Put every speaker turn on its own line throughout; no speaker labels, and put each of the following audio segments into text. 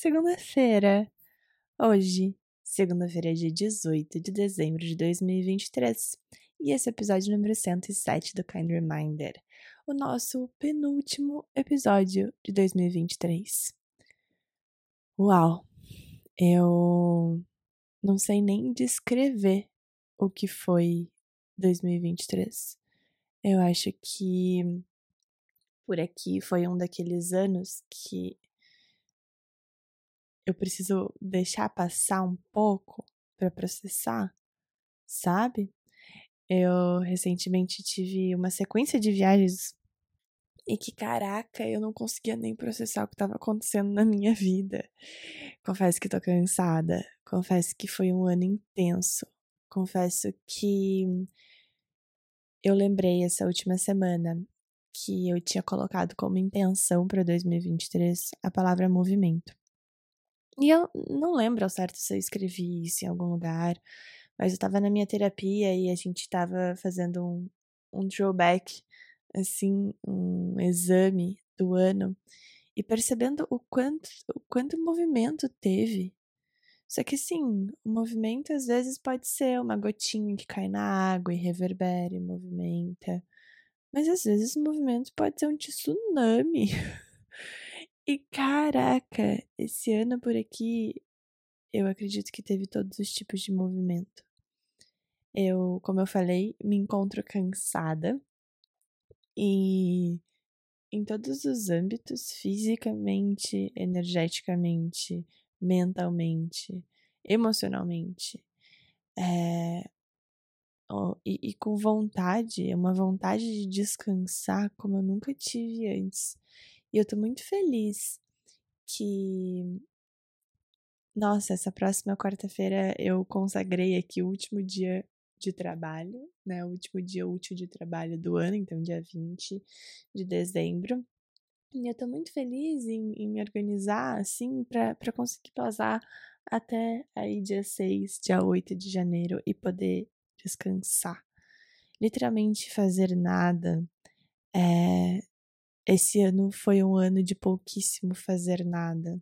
segunda-feira. Hoje, segunda-feira, dia 18 de dezembro de 2023. E esse é o episódio número 107 do Kind Reminder, o nosso penúltimo episódio de 2023. Uau! Eu não sei nem descrever o que foi 2023. Eu acho que por aqui foi um daqueles anos que eu preciso deixar passar um pouco para processar, sabe? Eu recentemente tive uma sequência de viagens e que, caraca, eu não conseguia nem processar o que estava acontecendo na minha vida. Confesso que tô cansada. Confesso que foi um ano intenso. Confesso que eu lembrei essa última semana que eu tinha colocado como intenção para 2023 a palavra movimento. E eu não lembro ao certo se eu escrevi isso em algum lugar, mas eu estava na minha terapia e a gente estava fazendo um, um throwback, assim, um exame do ano, e percebendo o quanto, o quanto movimento teve. Só que assim, o movimento às vezes pode ser uma gotinha que cai na água e reverbera e movimenta. Mas às vezes o movimento pode ser um tsunami. E caraca, esse ano por aqui eu acredito que teve todos os tipos de movimento. Eu, como eu falei, me encontro cansada e em todos os âmbitos, fisicamente, energeticamente, mentalmente, emocionalmente. É, e, e com vontade, uma vontade de descansar como eu nunca tive antes. E eu tô muito feliz que. Nossa, essa próxima quarta-feira eu consagrei aqui o último dia de trabalho, né? O último dia útil de trabalho do ano, então dia 20 de dezembro. E eu tô muito feliz em, em me organizar, assim, para conseguir passar até aí dia 6, dia 8 de janeiro e poder descansar. Literalmente fazer nada é, esse ano foi um ano de pouquíssimo fazer nada.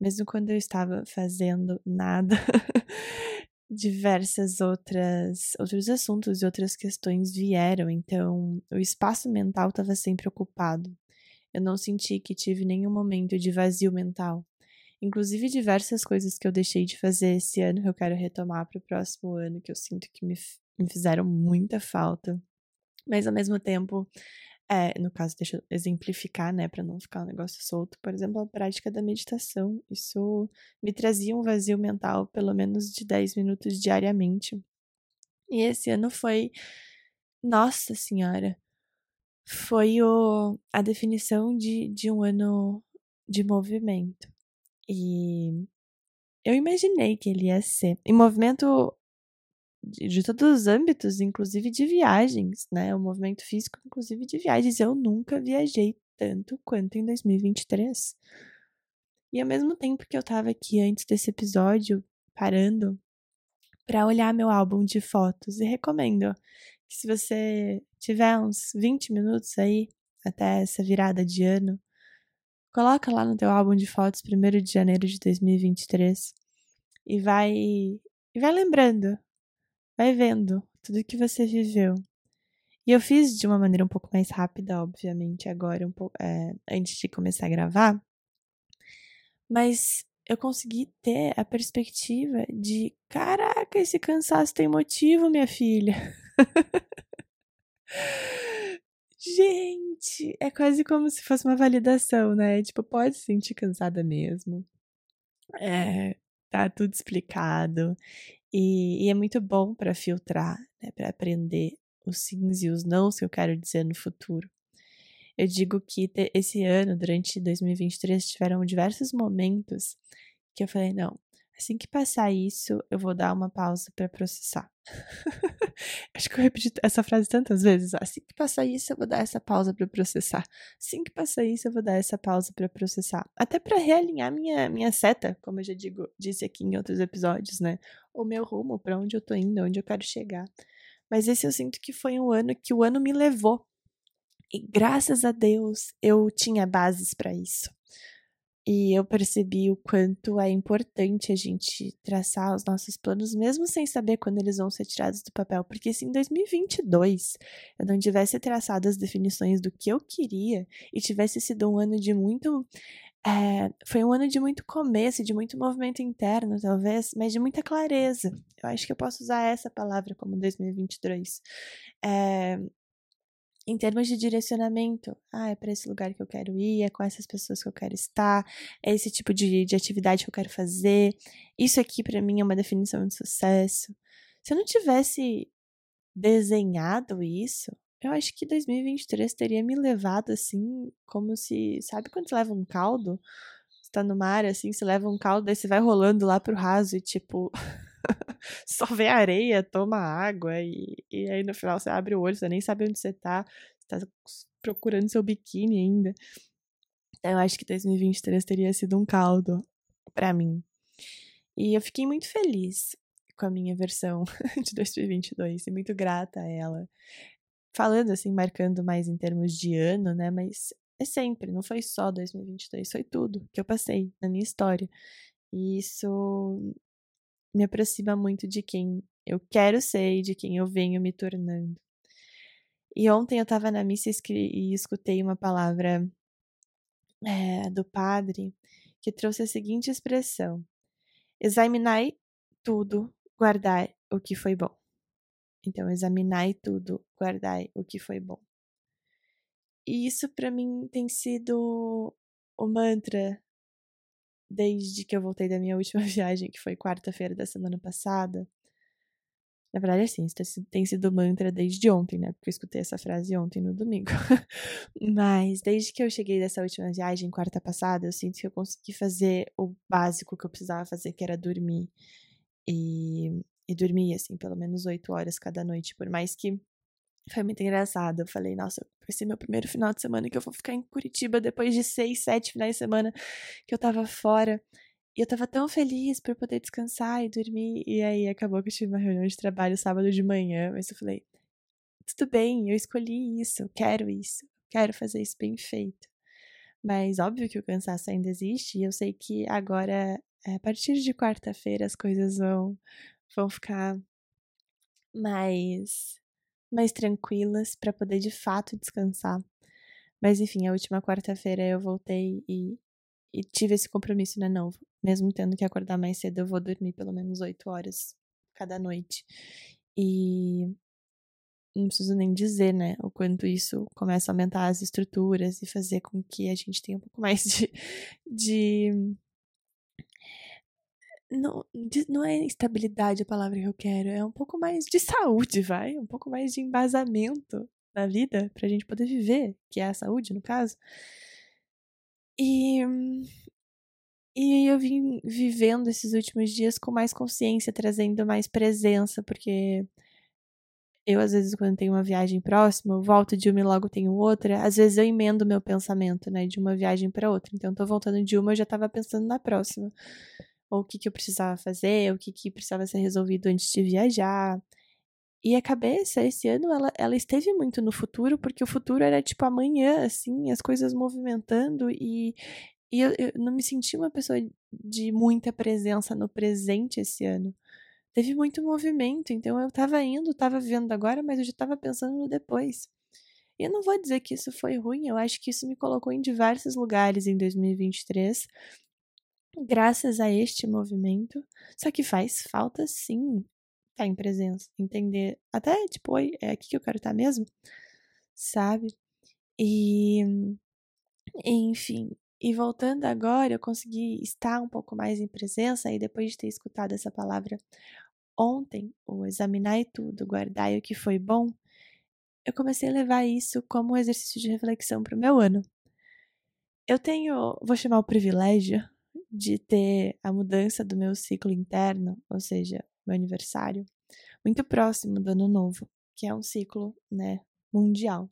Mesmo quando eu estava fazendo nada, diversas outras outros assuntos e outras questões vieram, então o espaço mental estava sempre ocupado. Eu não senti que tive nenhum momento de vazio mental. Inclusive diversas coisas que eu deixei de fazer esse ano que eu quero retomar para o próximo ano, que eu sinto que me, me fizeram muita falta. Mas ao mesmo tempo, é, no caso, deixa eu exemplificar, né, para não ficar um negócio solto. Por exemplo, a prática da meditação. Isso me trazia um vazio mental, pelo menos de 10 minutos diariamente. E esse ano foi. Nossa Senhora! Foi o, a definição de, de um ano de movimento. E eu imaginei que ele ia ser. E movimento de, de, todos os âmbitos, inclusive de viagens, né? O movimento físico, inclusive de viagens. Eu nunca viajei tanto quanto em 2023. E ao mesmo tempo que eu tava aqui antes desse episódio, parando para olhar meu álbum de fotos, e recomendo que se você tiver uns 20 minutos aí até essa virada de ano, coloca lá no teu álbum de fotos 1 de janeiro de 2023 e vai e vai lembrando vai vendo tudo que você viveu. E eu fiz de uma maneira um pouco mais rápida, obviamente, agora, um pouco, é, antes de começar a gravar. Mas eu consegui ter a perspectiva de: caraca, esse cansaço tem motivo, minha filha. Gente, é quase como se fosse uma validação, né? Tipo, pode se sentir cansada mesmo. É, tá tudo explicado. E, e é muito bom para filtrar, né, para aprender os sims e os nãos que eu quero dizer no futuro. Eu digo que esse ano, durante 2023, tiveram diversos momentos que eu falei: não, Assim que passar isso, eu vou dar uma pausa para processar. Acho que eu repeti essa frase tantas vezes. Assim que passar isso, eu vou dar essa pausa para processar. Assim que passar isso, eu vou dar essa pausa para processar. Até para realinhar minha minha seta, como eu já digo, disse aqui em outros episódios, né? O meu rumo, para onde eu tô indo, onde eu quero chegar. Mas esse eu sinto que foi um ano que o ano me levou. E graças a Deus eu tinha bases para isso. E eu percebi o quanto é importante a gente traçar os nossos planos, mesmo sem saber quando eles vão ser tirados do papel. Porque se em 2022 eu não tivesse traçado as definições do que eu queria e tivesse sido um ano de muito. É, foi um ano de muito começo, de muito movimento interno, talvez, mas de muita clareza. Eu acho que eu posso usar essa palavra como 2022. É, em termos de direcionamento, ah, é para esse lugar que eu quero ir, é com essas pessoas que eu quero estar, é esse tipo de, de atividade que eu quero fazer. Isso aqui para mim é uma definição de sucesso. Se eu não tivesse desenhado isso, eu acho que 2023 teria me levado assim, como se, sabe quando você leva um caldo? Você tá no mar assim, você leva um caldo, aí você vai rolando lá pro raso e tipo só vê areia, toma água e, e aí no final você abre o olho, você nem sabe onde você tá, você tá procurando seu biquíni ainda. Então eu acho que 2023 teria sido um caldo para mim. E eu fiquei muito feliz com a minha versão de 2022 e muito grata a ela. Falando assim, marcando mais em termos de ano, né? Mas é sempre, não foi só 2022, foi tudo que eu passei na minha história. E isso me aproxima muito de quem eu quero ser e de quem eu venho me tornando. E ontem eu estava na missa e escutei uma palavra é, do padre que trouxe a seguinte expressão: examinai tudo, guardai o que foi bom. Então, examinai tudo, guardai o que foi bom. E isso para mim tem sido o mantra desde que eu voltei da minha última viagem, que foi quarta-feira da semana passada. Na verdade, assim, isso tem sido mantra desde ontem, né? Porque eu escutei essa frase ontem no domingo. Mas desde que eu cheguei dessa última viagem, quarta passada, eu sinto que eu consegui fazer o básico que eu precisava fazer, que era dormir. E, e dormir, assim, pelo menos oito horas cada noite. Por mais que foi muito engraçado. Eu falei, nossa, vai ser meu primeiro final de semana que eu vou ficar em Curitiba depois de seis, sete finais de semana que eu tava fora. E eu tava tão feliz por poder descansar e dormir. E aí acabou que eu tive uma reunião de trabalho sábado de manhã. Mas eu falei, tudo bem, eu escolhi isso, quero isso, quero fazer isso bem feito. Mas óbvio que o cansaço ainda existe. E eu sei que agora, a partir de quarta-feira, as coisas vão, vão ficar mais mais tranquilas para poder de fato descansar. Mas enfim, a última quarta-feira eu voltei e, e tive esse compromisso, né? Não, mesmo tendo que acordar mais cedo, eu vou dormir pelo menos oito horas cada noite. E não preciso nem dizer, né, o quanto isso começa a aumentar as estruturas e fazer com que a gente tenha um pouco mais de, de não, não é estabilidade a palavra que eu quero, é um pouco mais de saúde, vai? Um pouco mais de embasamento na vida pra gente poder viver, que é a saúde, no caso. E, e eu vim vivendo esses últimos dias com mais consciência, trazendo mais presença, porque eu, às vezes, quando tenho uma viagem próxima, eu volto de uma e logo tenho outra. Às vezes eu emendo meu pensamento, né, de uma viagem para outra. Então, eu tô voltando de uma, eu já tava pensando na próxima ou o que, que eu precisava fazer, o que, que precisava ser resolvido antes de viajar. E a cabeça, esse ano, ela, ela esteve muito no futuro, porque o futuro era tipo amanhã, assim, as coisas movimentando, e, e eu, eu não me senti uma pessoa de muita presença no presente esse ano. Teve muito movimento, então eu tava indo, tava vivendo agora, mas eu já tava pensando no depois. E eu não vou dizer que isso foi ruim, eu acho que isso me colocou em diversos lugares em 2023 graças a este movimento. Só que faz falta sim estar tá em presença, entender até tipo, oi, é aqui que eu quero estar mesmo, sabe? E enfim, e voltando agora, eu consegui estar um pouco mais em presença e depois de ter escutado essa palavra ontem, o examinar e tudo, guardar o que foi bom, eu comecei a levar isso como um exercício de reflexão para o meu ano. Eu tenho, vou chamar o privilégio, de ter a mudança do meu ciclo interno, ou seja, meu aniversário, muito próximo do ano novo, que é um ciclo, né, mundial.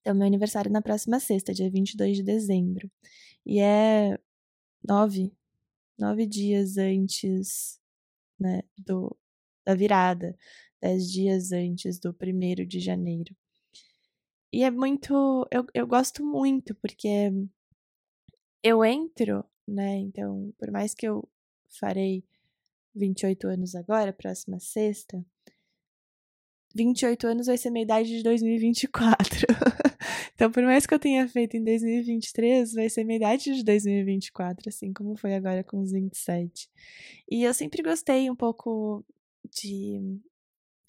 Então, meu aniversário é na próxima sexta, dia 22 de dezembro. E é nove, nove dias antes, né, do, da virada, dez dias antes do primeiro de janeiro. E é muito. Eu, eu gosto muito, porque eu entro, né? Então, por mais que eu farei 28 anos agora, próxima sexta, 28 anos vai ser minha idade de 2024. então, por mais que eu tenha feito em 2023, vai ser minha idade de 2024, assim como foi agora com os 27. E eu sempre gostei um pouco de.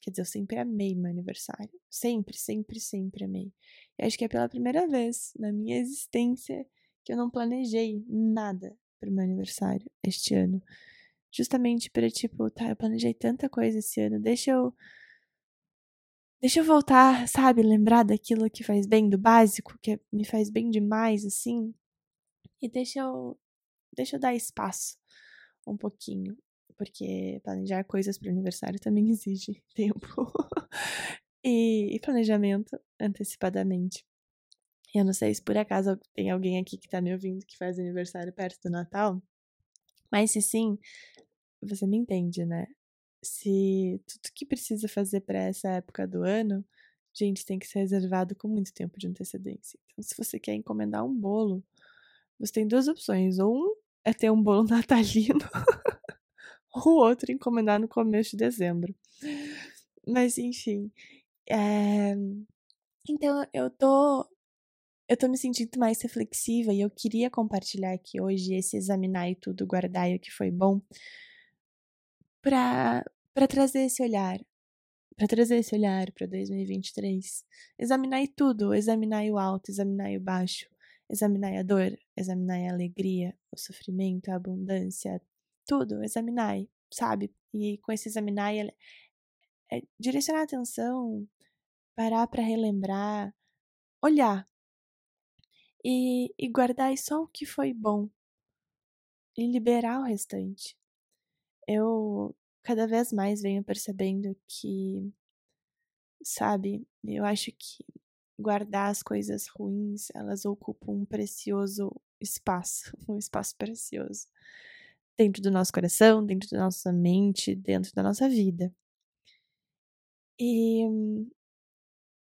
Quer dizer, eu sempre amei meu aniversário. Sempre, sempre, sempre amei. E acho que é pela primeira vez na minha existência que eu não planejei nada pro meu aniversário este ano. Justamente para, tipo, tá, eu planejei tanta coisa esse ano, deixa eu. Deixa eu voltar, sabe? Lembrar daquilo que faz bem, do básico, que me faz bem demais, assim. E deixa eu. Deixa eu dar espaço um pouquinho. Porque planejar coisas para aniversário também exige tempo. e, e planejamento antecipadamente. Eu não sei se por acaso tem alguém aqui que tá me ouvindo que faz aniversário perto do Natal. Mas se sim, você me entende, né? Se tudo que precisa fazer para essa época do ano, gente, tem que ser reservado com muito tempo de antecedência. Então, se você quer encomendar um bolo, você tem duas opções. Ou um é ter um bolo natalino, ou outro encomendar no começo de dezembro. Mas, enfim. É... Então, eu tô eu tô me sentindo mais reflexiva e eu queria compartilhar aqui hoje esse examinar e tudo, guardar e o que foi bom, para trazer esse olhar, para trazer esse olhar para 2023. Examinar tudo, examinar o alto, examinar o baixo, examinar a dor, examinar a alegria, o sofrimento, a abundância, tudo, examinar, sabe? E com esse examinar é, é direcionar a atenção, parar para relembrar, olhar e, e guardar só o que foi bom e liberar o restante. Eu cada vez mais venho percebendo que, sabe, eu acho que guardar as coisas ruins, elas ocupam um precioso espaço, um espaço precioso dentro do nosso coração, dentro da nossa mente, dentro da nossa vida. E,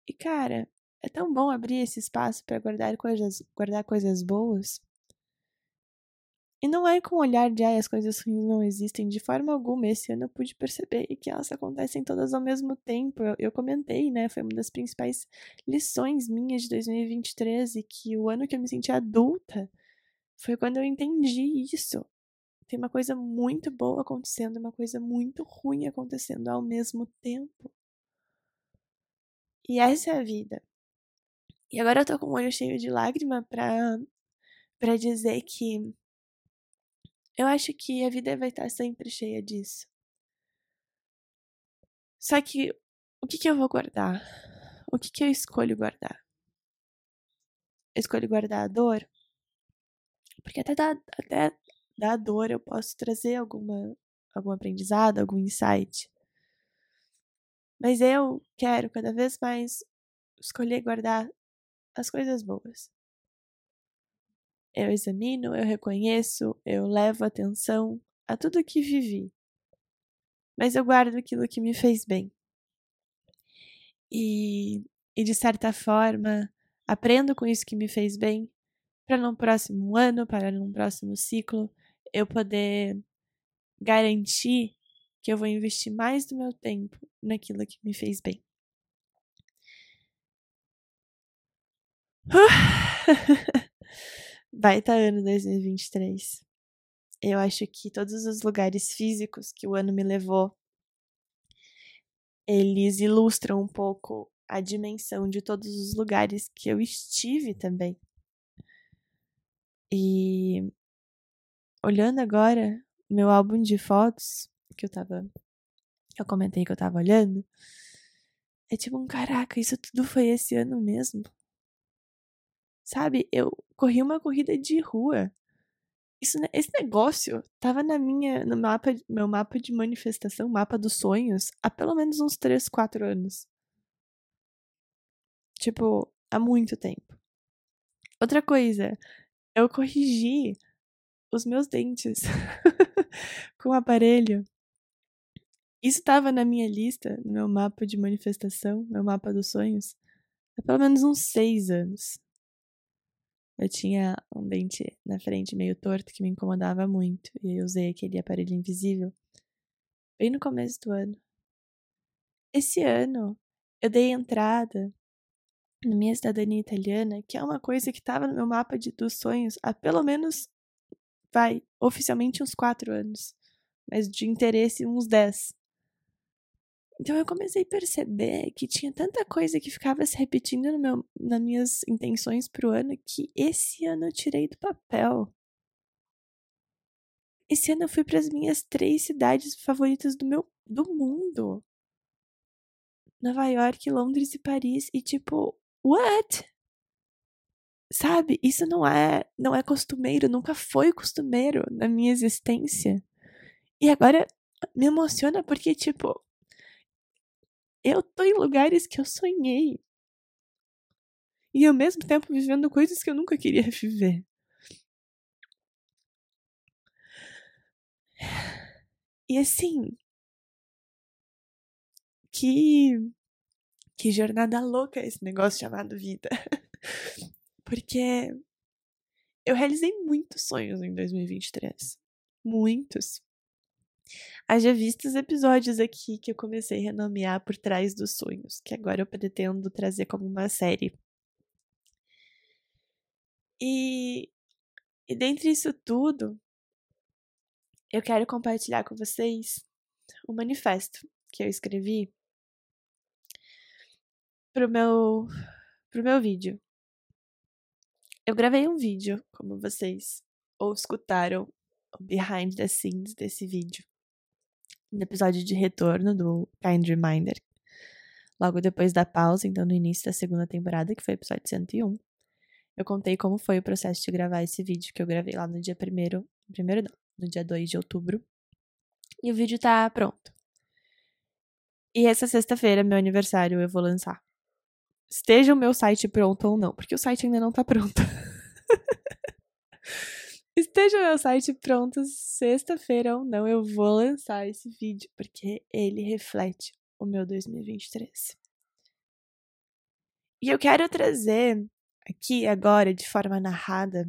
e cara, é tão bom abrir esse espaço para guardar coisas, guardar coisas boas. E não é com o olhar de ai, as coisas ruins não existem de forma alguma. Esse ano eu pude perceber que elas acontecem todas ao mesmo tempo. Eu, eu comentei, né? Foi uma das principais lições minhas de 2023 e que o ano que eu me senti adulta foi quando eu entendi isso. Tem uma coisa muito boa acontecendo, uma coisa muito ruim acontecendo ao mesmo tempo. E essa é a vida. E agora eu tô com o olho cheio de lágrima pra, pra dizer que eu acho que a vida vai estar sempre cheia disso. Só que o que, que eu vou guardar? O que, que eu escolho guardar? Eu escolho guardar a dor? Porque até da, até da dor eu posso trazer alguma, algum aprendizado, algum insight. Mas eu quero cada vez mais escolher guardar as coisas boas. Eu examino, eu reconheço, eu levo atenção a tudo que vivi. Mas eu guardo aquilo que me fez bem. E, e de certa forma, aprendo com isso que me fez bem, para no próximo ano, para num próximo ciclo, eu poder garantir que eu vou investir mais do meu tempo naquilo que me fez bem. Baita ano 2023. Eu acho que todos os lugares físicos que o ano me levou, eles ilustram um pouco a dimensão de todos os lugares que eu estive também. E olhando agora meu álbum de fotos que eu tava eu comentei que eu tava olhando, é tipo um caraca, isso tudo foi esse ano mesmo. Sabe, eu corri uma corrida de rua. Isso, esse negócio tava na minha, no mapa, meu mapa de manifestação, mapa dos sonhos, há pelo menos uns 3, 4 anos. Tipo, há muito tempo. Outra coisa, eu corrigi os meus dentes com o aparelho. Isso estava na minha lista, no meu mapa de manifestação, meu mapa dos sonhos, há pelo menos uns seis anos. Eu tinha um dente na frente meio torto que me incomodava muito. E eu usei aquele aparelho invisível bem no começo do ano. Esse ano eu dei entrada na minha cidadania italiana, que é uma coisa que estava no meu mapa de, dos sonhos há pelo menos, vai, oficialmente uns quatro anos. Mas de interesse uns dez. Então eu comecei a perceber que tinha tanta coisa que ficava se repetindo no meu, nas minhas intenções pro ano que esse ano eu tirei do papel. Esse ano eu fui para as minhas três cidades favoritas do meu do mundo. Nova York, Londres e Paris e tipo, what? Sabe? Isso não é não é costumeiro, nunca foi costumeiro na minha existência. E agora me emociona porque tipo, eu tô em lugares que eu sonhei. E ao mesmo tempo vivendo coisas que eu nunca queria viver. E assim, que que jornada louca esse negócio chamado vida. Porque eu realizei muitos sonhos em 2023. Muitos. Haja vistos episódios aqui que eu comecei a renomear por trás dos sonhos, que agora eu pretendo trazer como uma série. E, e dentre isso tudo, eu quero compartilhar com vocês o manifesto que eu escrevi pro meu, pro meu vídeo. Eu gravei um vídeo, como vocês ou escutaram o behind the scenes desse vídeo no episódio de retorno do Kind Reminder, logo depois da pausa, então no início da segunda temporada, que foi o episódio 101, eu contei como foi o processo de gravar esse vídeo que eu gravei lá no dia primeiro, primeiro não, no dia 2 de outubro. E o vídeo tá pronto. E essa sexta-feira, meu aniversário, eu vou lançar. Esteja o meu site pronto ou não, porque o site ainda não tá pronto. Esteja meu site pronto sexta-feira ou não, eu vou lançar esse vídeo, porque ele reflete o meu 2023. E eu quero trazer aqui agora, de forma narrada,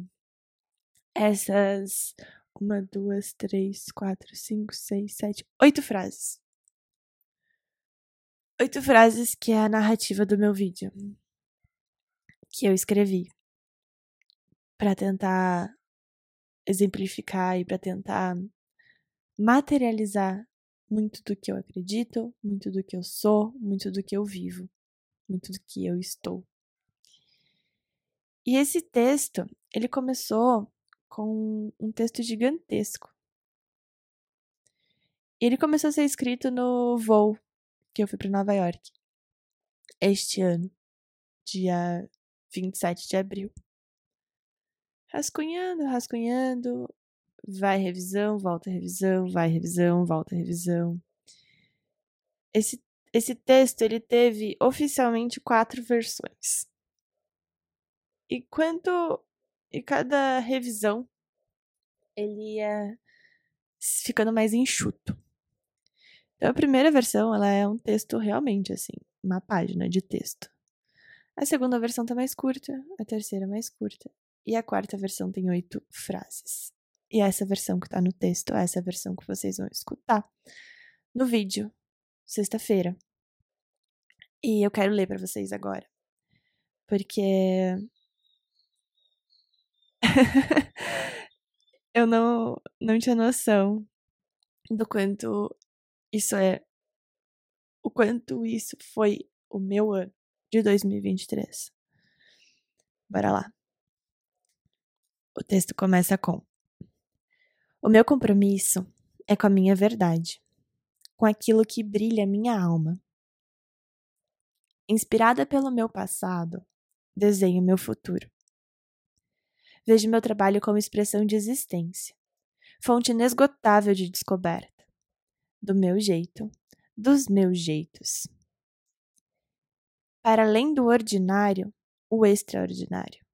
essas uma, duas, três, quatro, cinco, seis, sete, oito frases. Oito frases que é a narrativa do meu vídeo. Que eu escrevi. para tentar exemplificar e para tentar materializar muito do que eu acredito, muito do que eu sou, muito do que eu vivo, muito do que eu estou. E esse texto, ele começou com um texto gigantesco. Ele começou a ser escrito no voo que eu fui para Nova York este ano, dia 27 de abril rascunhando, rascunhando, vai revisão, volta revisão, vai revisão, volta revisão. Esse, esse texto ele teve oficialmente quatro versões. E quanto e cada revisão ele ia ficando mais enxuto. Então a primeira versão ela é um texto realmente assim, uma página de texto. A segunda versão tá mais curta, a terceira mais curta e a quarta versão tem oito frases. E essa versão que tá no texto é essa versão que vocês vão escutar no vídeo, sexta-feira. E eu quero ler para vocês agora. Porque. eu não, não tinha noção do quanto isso é. O quanto isso foi o meu ano de 2023. Bora lá. O texto começa com: O meu compromisso é com a minha verdade, com aquilo que brilha a minha alma. Inspirada pelo meu passado, desenho meu futuro. Vejo meu trabalho como expressão de existência, fonte inesgotável de descoberta, do meu jeito, dos meus jeitos. Para além do ordinário, o extraordinário.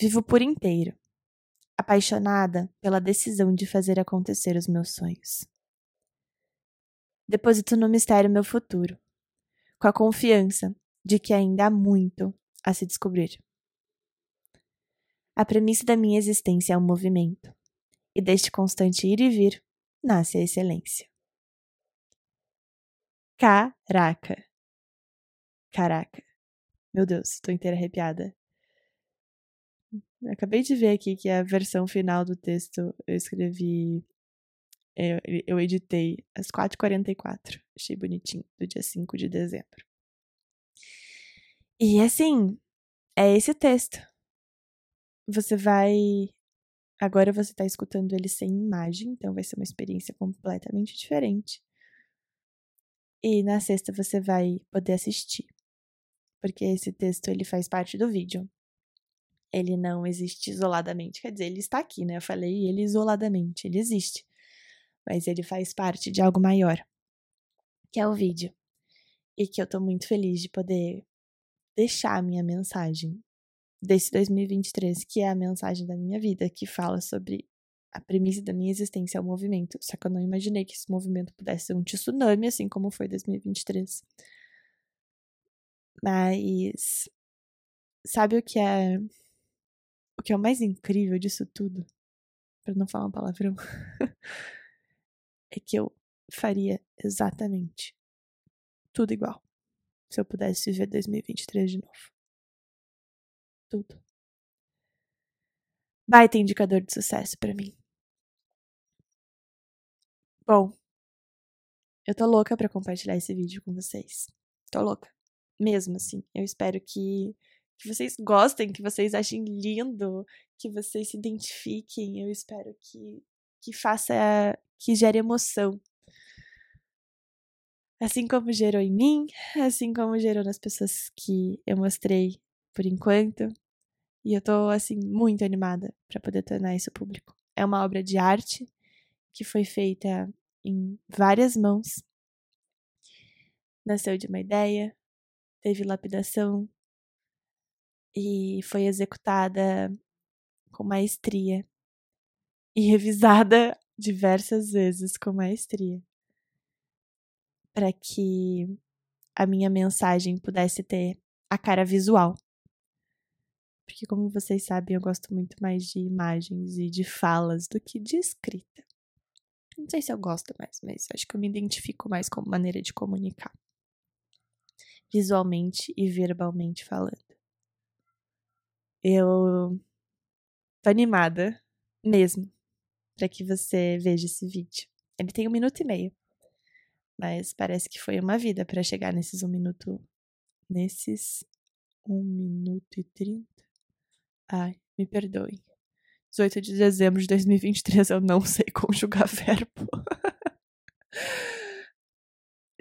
Vivo por inteiro, apaixonada pela decisão de fazer acontecer os meus sonhos. Deposito no mistério meu futuro, com a confiança de que ainda há muito a se descobrir. A premissa da minha existência é um movimento, e deste constante ir e vir nasce a excelência. Caraca! Caraca! Meu Deus, tô inteira arrepiada. Acabei de ver aqui que a versão final do texto eu escrevi. Eu, eu editei às 4h44. Achei bonitinho, do dia 5 de dezembro. E assim, é esse texto. Você vai. Agora você está escutando ele sem imagem, então vai ser uma experiência completamente diferente. E na sexta você vai poder assistir, porque esse texto ele faz parte do vídeo. Ele não existe isoladamente, quer dizer, ele está aqui, né? Eu falei ele isoladamente, ele existe, mas ele faz parte de algo maior, que é o vídeo. E que eu tô muito feliz de poder deixar a minha mensagem desse 2023, que é a mensagem da minha vida, que fala sobre a premissa da minha existência é o movimento. Só que eu não imaginei que esse movimento pudesse ser um tsunami, assim como foi 2023. Mas sabe o que é que é o mais incrível disso tudo? Para não falar um palavrão. é que eu faria exatamente tudo igual se eu pudesse viver 2023 de novo. Tudo. Baita indicador de sucesso para mim. Bom, eu tô louca para compartilhar esse vídeo com vocês. Tô louca. Mesmo assim. Eu espero que, que vocês gostem, que vocês achem lindo, que vocês se identifiquem. Eu espero que, que faça. que gere emoção Assim como gerou em mim, assim como gerou nas pessoas que eu mostrei por enquanto. E eu tô, assim, muito animada para poder tornar isso público. É uma obra de arte que foi feita em várias mãos. Nasceu de uma ideia, teve lapidação e foi executada com maestria e revisada diversas vezes com maestria para que a minha mensagem pudesse ter a cara visual. Porque, como vocês sabem, eu gosto muito mais de imagens e de falas do que de escrita. Não sei se eu gosto mais, mas acho que eu me identifico mais com maneira de comunicar. Visualmente e verbalmente falando. Eu tô animada mesmo para que você veja esse vídeo. Ele tem um minuto e meio. Mas parece que foi uma vida para chegar nesses um minuto. Nesses um minuto e trinta. Ai, me perdoem. 18 de dezembro de 2023 eu não sei conjugar verbo.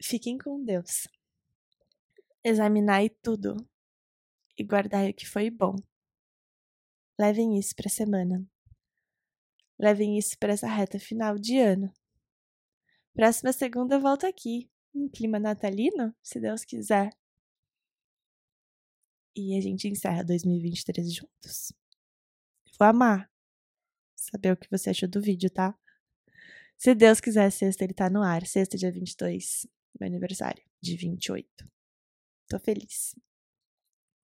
Fiquem com Deus. Examinai tudo e guardai o que foi bom. Levem isso para a semana. Levem isso para essa reta final de ano. Próxima segunda eu volto aqui, em clima natalino, se Deus quiser. E a gente encerra 2023 juntos. Vou amar saber o que você achou do vídeo, tá? Se Deus quiser, sexta ele tá no ar. Sexta, dia 22, meu aniversário, de 28. Tô feliz.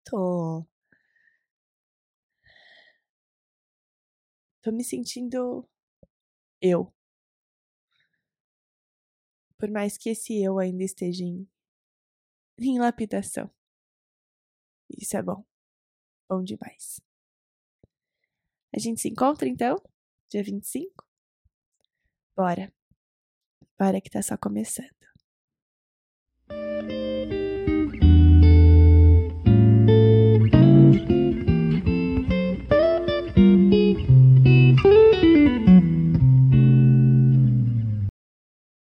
Tô. tô me sentindo eu. Por mais que esse eu ainda esteja em, em lapidação. Isso é bom. Bom demais. A gente se encontra então, dia 25? Bora. Bora que tá só começando.